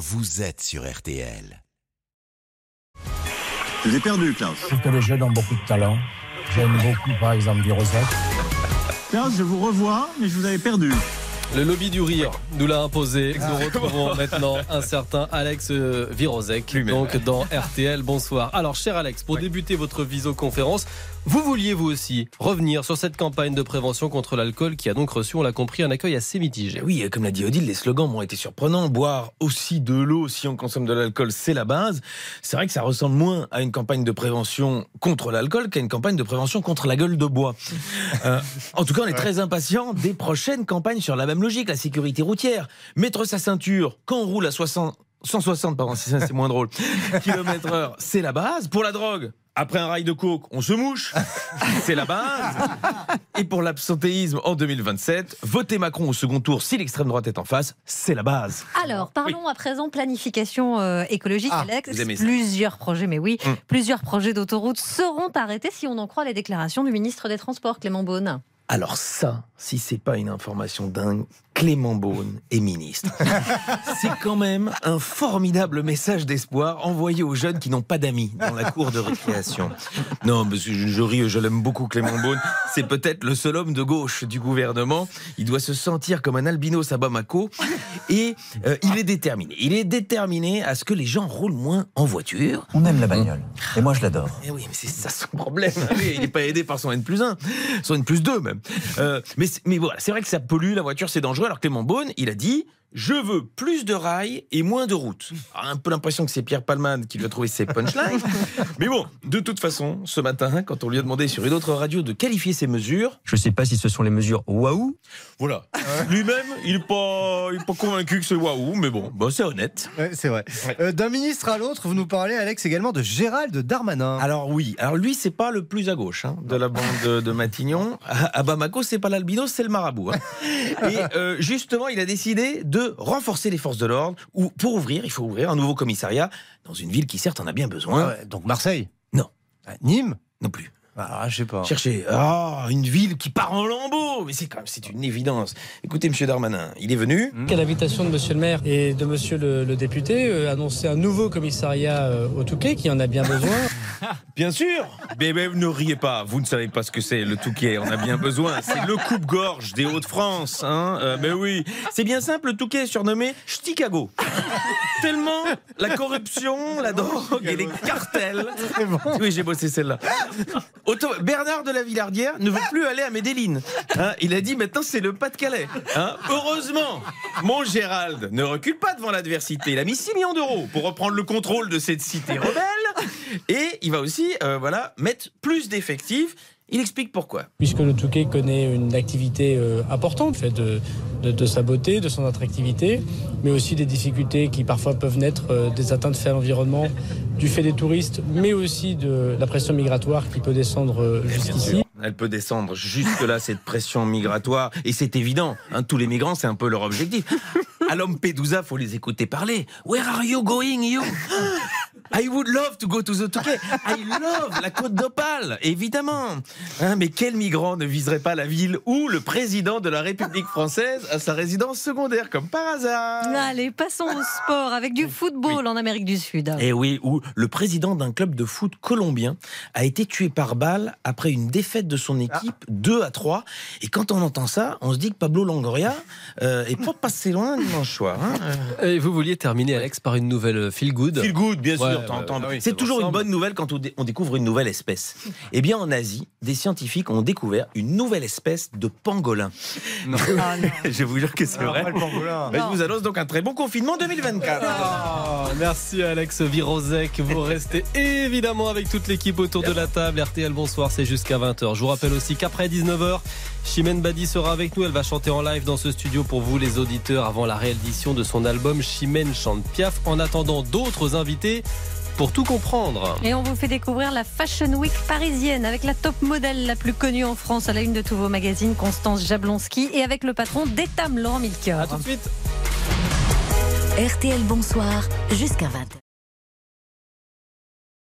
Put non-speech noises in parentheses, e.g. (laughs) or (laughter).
vous êtes sur RTL. Je vous ai perdu, Klaus. Je trouve que les jeunes ont beaucoup de talent. J'aime beaucoup, par exemple, Virosec. Klaus, je vous revois, mais je vous avais perdu. Le lobby du rire nous l'a imposé. Nous retrouvons (laughs) maintenant un certain Alex euh, Virozek, donc dans RTL. Bonsoir. Alors, cher Alex, pour débuter votre visioconférence, vous vouliez vous aussi revenir sur cette campagne de prévention contre l'alcool qui a donc reçu, on l'a compris, un accueil assez mitigé. Oui, comme l'a dit Odile, les slogans m'ont été surprenants. Boire aussi de l'eau si on consomme de l'alcool, c'est la base. C'est vrai que ça ressemble moins à une campagne de prévention contre l'alcool qu'à une campagne de prévention contre la gueule de bois. (laughs) Euh, en tout cas, on est très impatient des prochaines campagnes sur la même logique, la sécurité routière. Mettre sa ceinture quand on roule à 60, 160, pardon, c'est moins drôle, (laughs) kilomètres heure, c'est la base. Pour la drogue, après un rail de coke, on se mouche. C'est la base. Et pour l'absentéisme en 2027, voter Macron au second tour si l'extrême droite est en face, c'est la base. Alors, parlons à présent planification euh, écologique, Ah, Alex. vous aimez ça. Plusieurs projets, mais oui, Mm. plusieurs projets d'autoroute seront arrêtés si on en croit les déclarations du ministre des Transports, Clément Beaune. Alors ça, si c'est pas une information dingue, Clément Beaune est ministre. (laughs) c'est quand même un formidable message d'espoir envoyé aux jeunes qui n'ont pas d'amis dans la cour de récréation. Non, parce que je, je ris, je l'aime beaucoup Clément Beaune. C'est peut-être le seul homme de gauche du gouvernement. Il doit se sentir comme un albinos à Bamako et euh, il est déterminé. Il est déterminé à ce que les gens roulent moins en voiture. On aime la bagnole. Et moi, je l'adore. Eh oui, mais c'est ça son problème. (laughs) Il n'est pas aidé par son N plus 1, son N plus 2 même. Euh, mais, mais voilà, c'est vrai que ça pollue, la voiture c'est dangereux. Alors Clément Beaune, il a dit Je veux plus de rails et moins de routes. Alors, un peu l'impression que c'est Pierre Palman qui lui a trouvé ses punchlines. (laughs) mais bon, de toute façon, ce matin, quand on lui a demandé sur une autre radio de qualifier ses mesures, Je ne sais pas si ce sont les mesures waouh. voilà. Lui-même, il n'est pas, convaincu que c'est waouh, mais bon, bah, c'est honnête. Ouais, c'est vrai. Euh, D'un ministre à l'autre, vous nous parlez, Alex, également de Gérald Darmanin. Alors oui, alors lui c'est pas le plus à gauche hein, de la bande de, de Matignon. À, à Bamako c'est pas l'albinos, c'est le marabout. hein. (laughs) Et euh, justement il a décidé de renforcer les forces de l'ordre. Ou pour ouvrir, il faut ouvrir un nouveau commissariat dans une ville qui certes en a bien besoin. Ouais, donc Marseille? Non. Ah, Nîmes? Non plus. Ah, je sais pas. Cherchez ah une ville qui part en lambeaux, mais c'est quand même c'est une évidence. Écoutez Monsieur Darmanin, il est venu. À l'invitation de Monsieur le maire et de Monsieur le, le député, euh, annoncer un nouveau commissariat euh, au Touquet qui en a bien besoin. (laughs) Bien sûr mais, mais ne riez pas, vous ne savez pas ce que c'est le Touquet, on a bien (laughs) besoin. C'est le coupe-gorge des Hauts-de-France. Hein Euh, mais oui, c'est bien simple, le Touquet est surnommé Chicago. (laughs) Tellement la corruption, la drogue et les cartels. (laughs) Oui, j'ai bossé celle-là. Auto- Bernard de la Villardière ne veut plus aller à Medellin. Hein, il a dit maintenant c'est le Pas-de-Calais. Hein, heureusement, mon Gérald ne recule pas devant l'adversité. Il a mis 6 millions d'euros pour reprendre le contrôle de cette cité rebelle. Et il va aussi euh, voilà, mettre plus d'effectifs. Il explique pourquoi. Puisque le Touquet connaît une activité euh, importante, fait de, de, de sa beauté, de son attractivité, mais aussi des difficultés qui parfois peuvent naître euh, des atteintes faites à l'environnement du fait des touristes, mais aussi de la pression migratoire qui peut descendre euh, jusqu'ici. Elle peut descendre jusque-là, cette pression migratoire. Et c'est évident, hein, tous les migrants, c'est un peu leur objectif. À Lampedusa, faut les écouter parler. Where are you going, you? I would love to go to the Touquet. I love la côte d'Opale, évidemment. Hein, mais quel migrant ne viserait pas la ville où le président de la République française a sa résidence secondaire, comme par hasard? Allez, passons au sport avec du football en Amérique du Sud. Et oui, où le président d'un club de foot colombien a été tué par balle après une défaite de son équipe 2 à 3. Et quand on entend ça, on se dit que Pablo Longoria euh, est pas passé loin dimanche soir. hein. Et vous vouliez terminer, Alex, par une nouvelle feel good? Feel good, bien sûr. Ouais, bah, oui, ça c'est toujours une bonne nouvelle quand on, dé- on découvre une nouvelle espèce. Eh bien, en Asie, des scientifiques ont découvert une nouvelle espèce de pangolin. (laughs) Ah, non. je vous jure que c'est vrai. pas le pangolin. Bah, je vous annonce donc un très bon confinement 2024. Ah, merci Alex Virozek. Vous restez évidemment avec toute l'équipe autour de la table. RTL, bonsoir, c'est jusqu'à 20h. Je vous rappelle aussi qu'après 19h, Chimène Badi sera avec nous. Elle va chanter en live dans ce studio pour vous, les auditeurs, avant la réédition de son album Chimène chante Piaf. En attendant d'autres invités pour tout comprendre. Et on vous fait découvrir la Fashion Week parisienne avec la top modèle la plus connue en France à la une de tous vos magazines, Constance Jablonski, et avec le patron d'Etam, Laurent Milker. A tout de suite. RTL Bonsoir jusqu'à 20h.